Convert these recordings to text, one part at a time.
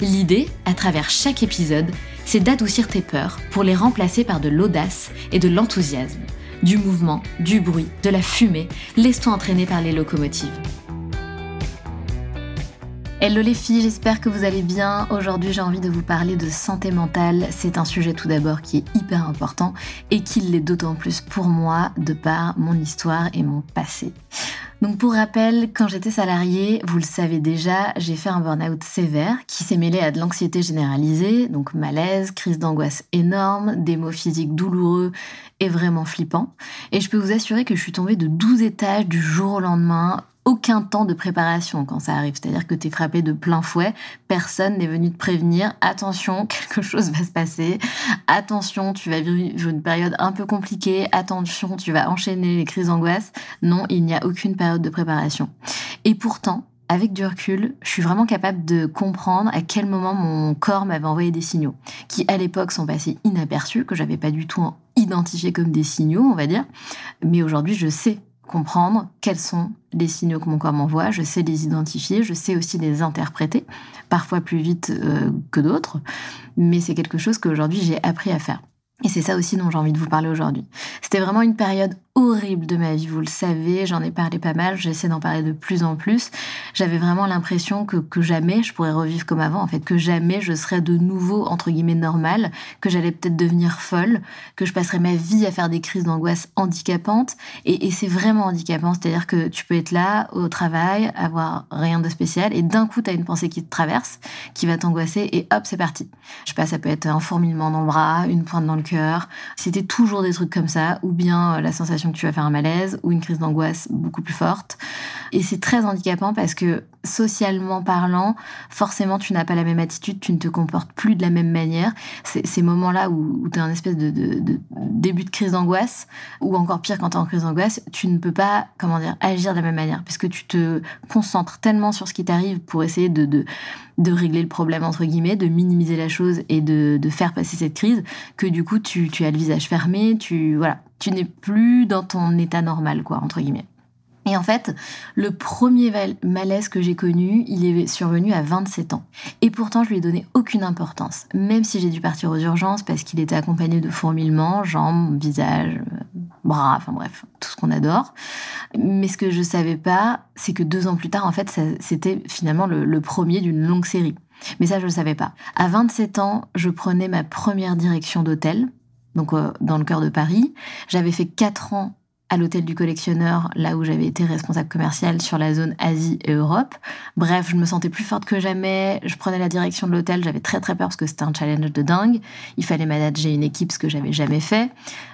L'idée, à travers chaque épisode, c'est d'adoucir tes peurs pour les remplacer par de l'audace et de l'enthousiasme. Du mouvement, du bruit, de la fumée, laisse-toi entraîner par les locomotives. Hello les filles, j'espère que vous allez bien. Aujourd'hui j'ai envie de vous parler de santé mentale. C'est un sujet tout d'abord qui est hyper important et qui l'est d'autant plus pour moi de par mon histoire et mon passé. Donc pour rappel, quand j'étais salariée, vous le savez déjà, j'ai fait un burn-out sévère qui s'est mêlé à de l'anxiété généralisée, donc malaise, crise d'angoisse énorme, des physiques douloureux et vraiment flippants. Et je peux vous assurer que je suis tombée de 12 étages du jour au lendemain aucun temps de préparation quand ça arrive. C'est-à-dire que tu es frappé de plein fouet, personne n'est venu te prévenir, attention, quelque chose va se passer, attention, tu vas vivre une période un peu compliquée, attention, tu vas enchaîner les crises d'angoisse. Non, il n'y a aucune période de préparation. Et pourtant, avec du recul, je suis vraiment capable de comprendre à quel moment mon corps m'avait envoyé des signaux, qui à l'époque sont passés inaperçus, que j'avais pas du tout identifié comme des signaux, on va dire. Mais aujourd'hui, je sais comprendre quels sont les signaux que mon corps m'envoie, je sais les identifier, je sais aussi les interpréter, parfois plus vite euh, que d'autres, mais c'est quelque chose qu'aujourd'hui j'ai appris à faire. Et c'est ça aussi dont j'ai envie de vous parler aujourd'hui. C'était vraiment une période horrible de ma vie, vous le savez, j'en ai parlé pas mal, j'essaie d'en parler de plus en plus. J'avais vraiment l'impression que, que jamais je pourrais revivre comme avant, en fait, que jamais je serais de nouveau, entre guillemets, normale, que j'allais peut-être devenir folle, que je passerais ma vie à faire des crises d'angoisse handicapantes. Et, et c'est vraiment handicapant, c'est-à-dire que tu peux être là au travail, avoir rien de spécial, et d'un coup, tu as une pensée qui te traverse, qui va t'angoisser, et hop, c'est parti. Je sais pas, ça peut être un fourmillement dans le bras, une pointe dans le cœur, c'était toujours des trucs comme ça, ou bien euh, la sensation tu vas faire un malaise ou une crise d'angoisse beaucoup plus forte. Et c'est très handicapant parce que socialement parlant, forcément, tu n'as pas la même attitude, tu ne te comportes plus de la même manière. Ces moments-là où, tu as un espèce de, début de crise d'angoisse, ou encore pire quand tu es en crise d'angoisse, tu ne peux pas, comment dire, agir de la même manière, puisque tu te concentres tellement sur ce qui t'arrive pour essayer de, régler le problème, entre guillemets, de minimiser la chose et de, faire passer cette crise, que du coup, tu, tu as le visage fermé, tu, voilà, tu n'es plus dans ton état normal, quoi, entre guillemets. Et en fait, le premier malaise que j'ai connu, il est survenu à 27 ans. Et pourtant, je lui ai donné aucune importance, même si j'ai dû partir aux urgences parce qu'il était accompagné de fourmillements, jambes, visage, bras, enfin bref, tout ce qu'on adore. Mais ce que je savais pas, c'est que deux ans plus tard, en fait, c'était finalement le, premier d'une longue série. Mais ça, je le savais pas. À 27 ans, je prenais ma première direction d'hôtel, donc euh, dans le cœur de Paris. J'avais fait quatre ans à l'hôtel du collectionneur, là où j'avais été responsable commerciale sur la zone Asie et Europe. Bref, je me sentais plus forte que jamais. Je prenais la direction de l'hôtel. J'avais très très peur parce que c'était un challenge de dingue. Il fallait manager une équipe, ce que j'avais jamais fait.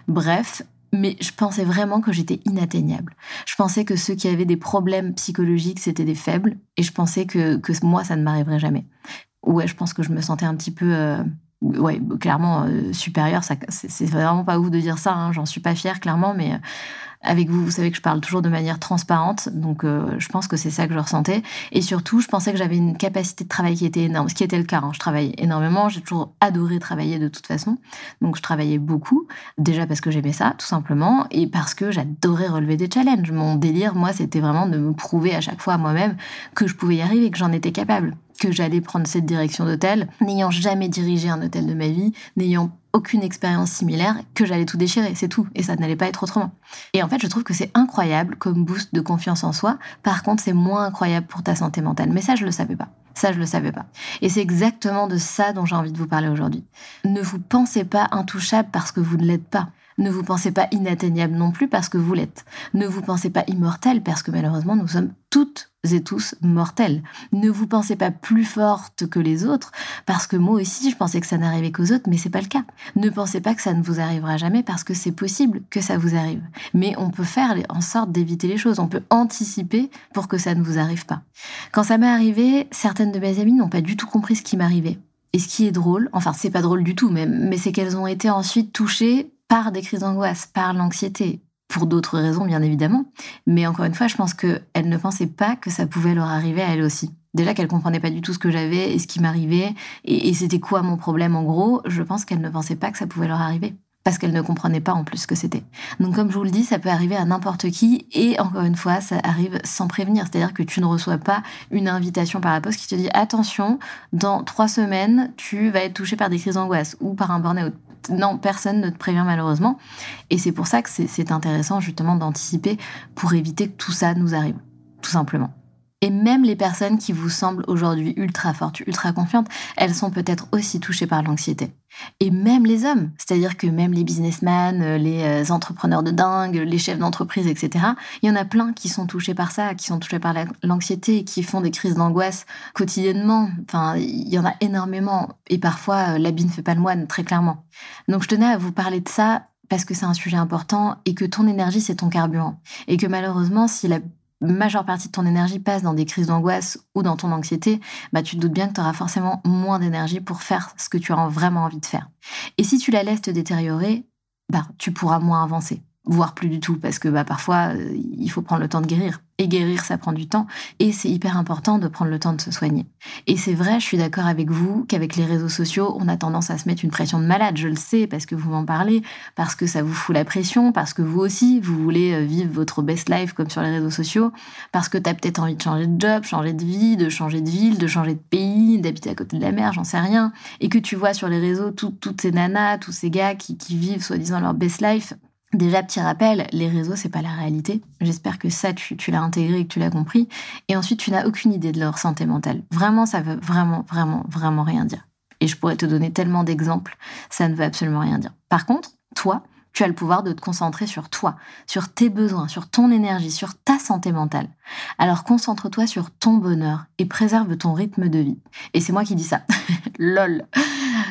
Bref, mais je pensais vraiment que j'étais inatteignable. Je pensais que ceux qui avaient des problèmes psychologiques, c'était des faibles, et je pensais que, que moi, ça ne m'arriverait jamais. Ouais, je pense que je me sentais un petit peu euh, ouais, clairement euh, supérieur. C'est vraiment pas ouf de dire ça. Hein, J'en suis pas fière, clairement, mais euh, avec vous, vous savez que je parle toujours de manière transparente, donc euh, je pense que c'est ça que je ressentais. Et surtout, je pensais que j'avais une capacité de travail qui était énorme, ce qui était le cas. Hein. Je travaillais énormément, j'ai toujours adoré travailler de toute façon, donc je travaillais beaucoup, déjà parce que j'aimais ça, tout simplement, et parce que j'adorais relever des challenges. Mon délire, moi, c'était vraiment de me prouver à chaque fois à moi-même que je pouvais y arriver, que j'en étais capable que j'allais prendre cette direction d'hôtel, n'ayant jamais dirigé un hôtel de ma vie, n'ayant aucune expérience similaire, que j'allais tout déchirer, c'est tout, et ça n'allait pas être autrement. Et en fait, je trouve que c'est incroyable comme boost de confiance en soi, par contre, c'est moins incroyable pour ta santé mentale. Mais ça, je le savais pas. Ça, je le savais pas. Et c'est exactement de ça dont j'ai envie de vous parler aujourd'hui. Ne vous pensez pas intouchable parce que vous ne l'êtes pas. Ne vous pensez pas inatteignable non plus parce que vous l'êtes. Ne vous pensez pas immortel parce que malheureusement nous sommes toutes et tous mortels. Ne vous pensez pas plus forte que les autres parce que moi aussi je pensais que ça n'arrivait qu'aux autres mais c'est pas le cas. Ne pensez pas que ça ne vous arrivera jamais parce que c'est possible que ça vous arrive. Mais on peut faire en sorte d'éviter les choses, on peut anticiper pour que ça ne vous arrive pas. Quand ça m'est arrivé, certaines de mes amies n'ont pas du tout compris ce qui m'arrivait. Et ce qui est drôle, enfin c'est pas drôle du tout, mais, mais c'est qu'elles ont été ensuite touchées par des crises d'angoisse, par l'anxiété, pour d'autres raisons bien évidemment. Mais encore une fois, je pense qu'elles ne pensaient pas que ça pouvait leur arriver à elles aussi. Déjà qu'elles comprenaient pas du tout ce que j'avais et ce qui m'arrivait, et, et c'était quoi mon problème en gros, je pense qu'elles ne pensaient pas que ça pouvait leur arriver parce qu'elle ne comprenait pas en plus ce que c'était. Donc comme je vous le dis, ça peut arriver à n'importe qui et encore une fois, ça arrive sans prévenir. C'est-à-dire que tu ne reçois pas une invitation par la poste qui te dit attention, dans trois semaines, tu vas être touché par des crises d'angoisse ou par un burn-out. Non, personne ne te prévient malheureusement. Et c'est pour ça que c'est intéressant justement d'anticiper pour éviter que tout ça nous arrive, tout simplement. Et même les personnes qui vous semblent aujourd'hui ultra fortes, ultra confiantes, elles sont peut-être aussi touchées par l'anxiété. Et même les hommes, c'est-à-dire que même les businessmen, euh, les euh, entrepreneurs de dingue, les chefs d'entreprise, etc., il y en a plein qui sont touchés par ça, qui sont touchés par l'anxiété, qui font des crises d'angoisse quotidiennement. Enfin, il y en a énormément. Et parfois, euh, l'habit ne fait pas le moine, très clairement. Donc je tenais à vous parler de ça parce que c'est un sujet important et que ton énergie, c'est ton carburant. Et que malheureusement, si la majeure partie de ton énergie passe dans des crises d'angoisse ou dans ton anxiété, bah tu te doutes bien que tu auras forcément moins d'énergie pour faire ce que tu as vraiment envie de faire. Et si tu la laisses te détériorer, bah tu pourras moins avancer voire plus du tout, parce que bah, parfois, euh, il faut prendre le temps de guérir. Et guérir, ça prend du temps, et c'est hyper important de prendre le temps de se soigner. Et c'est vrai, je suis d'accord avec vous qu'avec les réseaux sociaux, on a tendance à se mettre une pression de malade, je le sais, parce que vous m'en parlez, parce que ça vous fout la pression, parce que vous aussi, vous voulez euh, vivre votre best life comme sur les réseaux sociaux, parce que tu as peut-être envie de changer de job, changer de vie, de changer de ville, de changer de pays, d'habiter à côté de la mer, j'en sais rien, et que tu vois sur les réseaux toutes ces nanas, tous ces gars qui vivent soi-disant leur best life, Déjà, petit rappel, les réseaux, c'est pas la réalité. J'espère que ça, tu, l'as intégré et que tu l'as compris. Et ensuite, tu n'as aucune idée de leur santé mentale. Vraiment, ça veut vraiment, vraiment, vraiment rien dire. Et je pourrais te donner tellement d'exemples, ça ne veut absolument rien dire. Par contre, toi, tu as le pouvoir de te concentrer sur toi, sur tes besoins, sur ton énergie, sur ta santé mentale. Alors concentre-toi sur ton bonheur et préserve ton rythme de vie. Et c'est moi qui dis ça. Lol.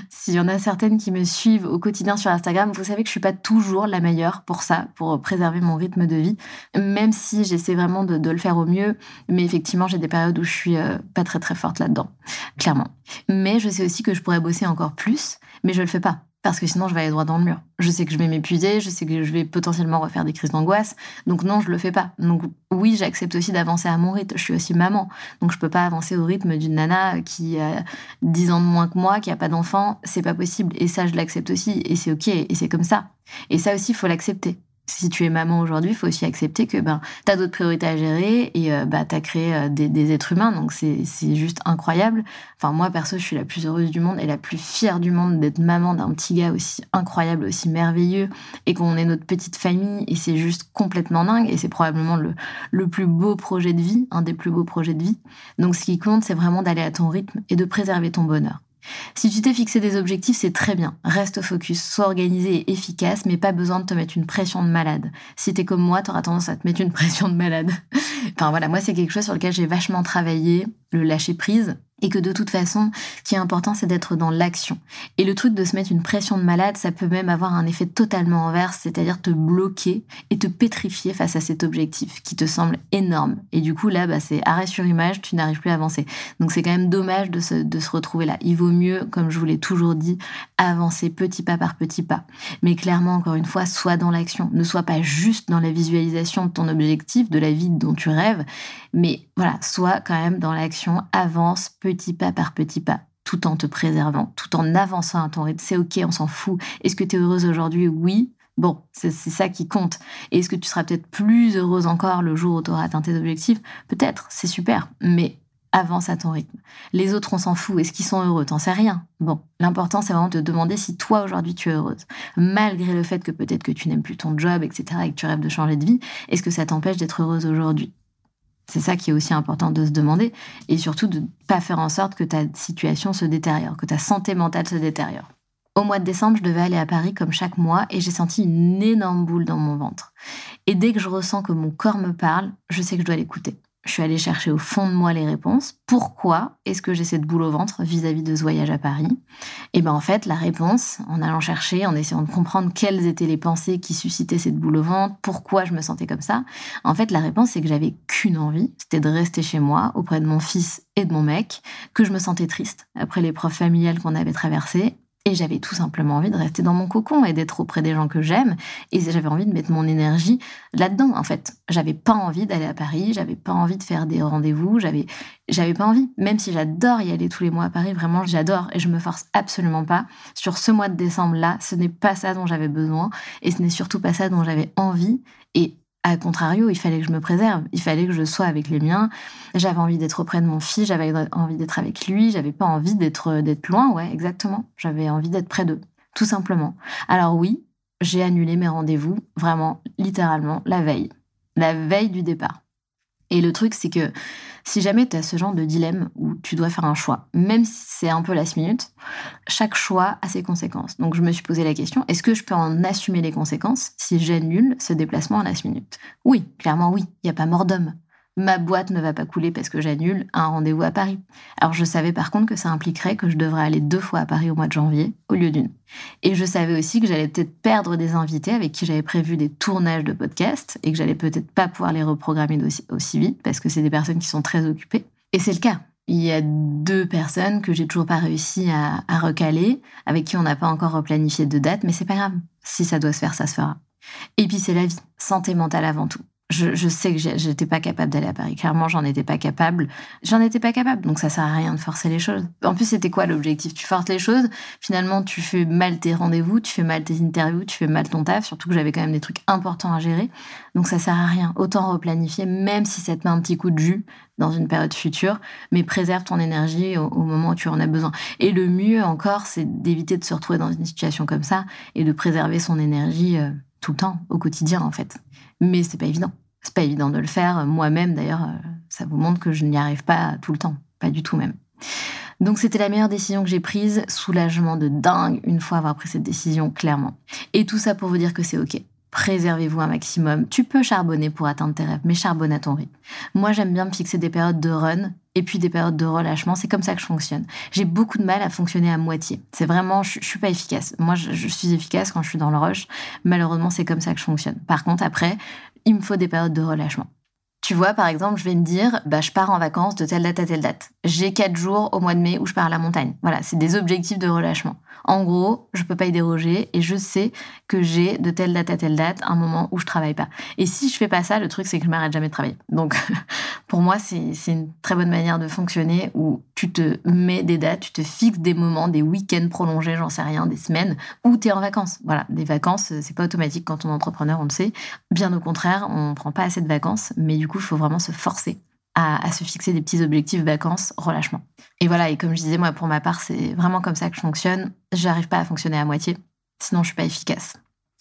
S'il y en a certaines qui me suivent au quotidien sur Instagram, vous savez que je suis pas toujours la meilleure pour ça, pour préserver mon rythme de vie, même si j'essaie vraiment de, le faire au mieux. Mais effectivement, j'ai des périodes où je suis euh, pas très très forte là-dedans, clairement. Mais je sais aussi que je pourrais bosser encore plus, mais je le fais pas parce que sinon je vais aller droit dans le mur. Je sais que je vais m'épuiser, je sais que je vais potentiellement refaire des crises d'angoisse, donc non, je le fais pas. Donc oui, j'accepte aussi d'avancer à mon rythme. Je suis aussi maman, donc je peux pas avancer au rythme d'une nana qui a 10 ans de moins que moi, qui a pas d'enfant, c'est pas possible. Et ça, je l'accepte aussi, et c'est ok, et c'est comme ça. Et ça aussi, il faut l'accepter si tu es maman aujourd'hui, il faut aussi accepter que ben, tu as d'autres priorités à gérer et euh, bah, tu as créé euh, des, êtres humains. Donc, c'est juste incroyable. Enfin, moi, perso, je suis la plus heureuse du monde et la plus fière du monde d'être maman d'un petit gars aussi incroyable, aussi merveilleux et qu'on est notre petite famille. Et c'est juste complètement dingue. Et c'est probablement le, le plus beau projet de vie, un des plus beaux projets de vie. Donc, ce qui compte, c'est vraiment d'aller à ton rythme et de préserver ton bonheur. Si tu t'es fixé des objectifs, c'est très bien. Reste focus, sois organisé et efficace, mais pas besoin de te mettre une pression de malade. Si t'es comme moi, t'auras tendance à te mettre une pression de malade. enfin voilà, moi c'est quelque chose sur lequel j'ai vachement travaillé, le lâcher prise, et que de toute façon, ce qui est important, c'est d'être dans l'action. Et le truc de se mettre une pression de malade, ça peut même avoir un effet totalement inverse, c'est-à-dire te bloquer et te pétrifier face à cet objectif qui te semble énorme. Et du coup, là, bah, c'est arrêt sur image, tu n'arrives plus à avancer. Donc c'est quand même dommage de se, de se retrouver là. Il vaut mieux, comme je vous l'ai toujours dit, avancer petit pas par petit pas. Mais clairement, encore une fois, sois dans l'action. Ne sois pas juste dans la visualisation de ton objectif, de la vie dont tu rêves, mais voilà, sois quand même dans l'action, avance petit pas par petit pas, tout en te préservant, tout en avançant à ton rythme. C'est ok, on s'en fout. Est-ce que tu es heureuse aujourd'hui? Oui. Bon, c'est ça qui compte. Et est-ce que tu seras peut-être plus heureuse encore le jour où tu auras atteint tes objectifs? Peut-être, c'est super, mais avance à ton rythme. Les autres, on s'en fout. Est-ce qu'ils sont heureux? T'en sais rien. Bon, l'important, c'est vraiment de te demander si toi, aujourd'hui, tu es heureuse. Malgré le fait que peut-être que tu n'aimes plus ton job, etc., et que tu rêves de changer de vie, est-ce que ça t'empêche d'être heureuse aujourd'hui? C'est ça qui est aussi important de se demander et surtout de ne pas faire en sorte que ta situation se détériore, que ta santé mentale se détériore. Au mois de décembre, je devais aller à Paris comme chaque mois et j'ai senti une énorme boule dans mon ventre. Et dès que je ressens que mon corps me parle, je sais que je dois l'écouter. Je suis allée chercher au fond de moi les réponses. Pourquoi est-ce que j'ai cette boule au ventre vis-à-vis de ce voyage à Paris? Et ben en fait, la réponse, en allant chercher, en essayant de comprendre quelles étaient les pensées qui suscitaient cette boule au ventre, pourquoi je me sentais comme ça, en fait, la réponse, c'est que j'avais qu'une envie, c'était de rester chez moi, auprès de mon fils et de mon mec, que je me sentais triste après l'épreuve familiale qu'on avait traversée, et j'avais tout simplement envie de rester dans mon cocon et d'être auprès des gens que j'aime. Et j'avais envie de mettre mon énergie là-dedans, en fait. J'avais pas envie d'aller à Paris, j'avais pas envie de faire des rendez-vous, j'avais, j'avais pas envie. Même si j'adore y aller tous les mois à Paris, vraiment, j'adore et je me force absolument pas. Sur ce mois de décembre-là, ce n'est pas ça dont j'avais besoin et ce n'est surtout pas ça dont j'avais envie. Et à contrario, il fallait que je me préserve, il fallait que je sois avec les miens. J'avais envie d'être auprès de mon fils, j'avais envie d'être avec lui, j'avais pas envie d'être d'être loin, ouais, exactement. J'avais envie d'être près d'eux, tout simplement. Alors oui, j'ai annulé mes rendez-vous, vraiment, littéralement, la veille. La veille du départ. Et le truc, c'est que si jamais tu as ce genre de dilemme où tu dois faire un choix, même si c'est un peu last minute, chaque choix a ses conséquences. Donc je me suis posé la question, est-ce que je peux en assumer les conséquences si j'annule ce déplacement en last minute? Oui, clairement oui, il n'y a pas mort d'homme ma boîte ne va pas couler parce que j'annule un rendez-vous à Paris. Alors je savais par contre que ça impliquerait que je devrais aller deux fois à Paris au mois de janvier au lieu d'une. Et je savais aussi que j'allais peut-être perdre des invités avec qui j'avais prévu des tournages de podcasts et que j'allais peut-être pas pouvoir les reprogrammer aussi, vite parce que c'est des personnes qui sont très occupées. Et c'est le cas. Il y a deux personnes que j'ai toujours pas réussi à, à recaler, avec qui on n'a pas encore replanifié de date, mais c'est pas grave. Si ça doit se faire, ça se fera. Et puis c'est la vie, santé mentale avant tout je, sais que j'étais pas capable d'aller à Paris. Clairement, j'en étais pas capable. J'en étais pas capable, donc ça sert à rien de forcer les choses. En plus, c'était quoi l'objectif? Tu forces les choses, finalement, tu fais mal tes rendez-vous, tu fais mal tes interviews, tu fais mal ton taf, surtout que j'avais quand même des trucs importants à gérer. Donc ça sert à rien. Autant replanifier, même si ça te met un petit coup de jus dans une période future, mais préserve ton énergie au, moment où tu en as besoin. Et le mieux encore, c'est d'éviter de se retrouver dans une situation comme ça et de préserver son énergie. Euh, tout le temps, au quotidien en fait. Mais c'est pas évident. C'est pas évident de le faire. Moi-même, d'ailleurs, euh, ça vous montre que je n'y arrive pas tout le temps. Pas du tout même. Donc c'était la meilleure décision que j'ai prise. Soulagement de dingue une fois avoir pris cette décision, clairement. Et tout ça pour vous dire que c'est OK préservez-vous un maximum. Tu peux charbonner pour atteindre tes rêves, mais charbonne à ton rythme. Moi, j'aime bien me fixer des périodes de run et puis des périodes de relâchement. C'est comme ça que je fonctionne. J'ai beaucoup de mal à fonctionner à moitié. C'est vraiment, je, suis pas efficace. Moi, je, je, suis efficace quand je suis dans le rush. Malheureusement, c'est comme ça que je fonctionne. Par contre, après, il me faut des périodes de relâchement. Tu vois, par exemple, je vais me dire, bah, je pars en vacances de telle date à telle date. J'ai quatre jours au mois de mai où je pars à la montagne. Voilà, c'est des objectifs de relâchement. En gros, je peux pas y déroger et je sais que j'ai de telle date à telle date un moment où je travaille pas. Et si je fais pas ça, le truc c'est que je m'arrête jamais de travailler. Donc, pour moi, c'est une très bonne manière de fonctionner où tu te mets des dates, tu te fixes des moments, des week-ends prolongés, j'en sais rien, des semaines où tu es en vacances. Voilà, des vacances, c'est pas automatique quand on est entrepreneur, on le sait. Bien au contraire, on prend pas assez de vacances, mais du coup, il faut vraiment se forcer à, se fixer des petits objectifs vacances, relâchement. Et voilà, et comme je disais, moi, pour ma part, c'est vraiment comme ça que je fonctionne. J'arrive pas à fonctionner à moitié, sinon je suis pas efficace.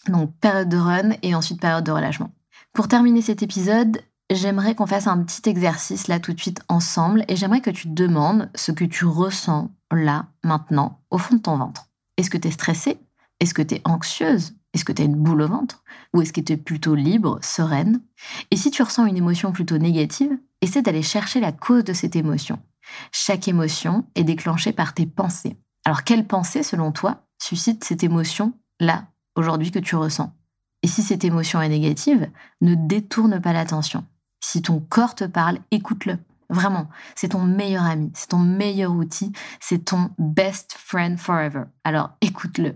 Donc, période de run et ensuite période de relâchement. Pour terminer cet épisode, j'aimerais qu'on fasse un petit exercice là tout de suite ensemble et j'aimerais que tu demandes ce que tu ressens là, maintenant, au fond de ton ventre. Est-ce que tu es stressée? Est-ce que tu es anxieuse? Est-ce que tu as une boule au ventre Ou est-ce que tu es plutôt libre, sereine? Et si tu ressens une émotion plutôt négative, essaie d'aller chercher la cause de cette émotion. Chaque émotion est déclenchée par tes pensées. Alors quelle pensée, selon toi, suscite cette émotion là, aujourd'hui, que tu ressens? Et si cette émotion est négative, ne détourne pas l'attention. Si ton corps te parle, écoute-le. Vraiment, c'est ton meilleur ami, c'est ton meilleur outil, c'est ton best friend forever. Alors écoute-le.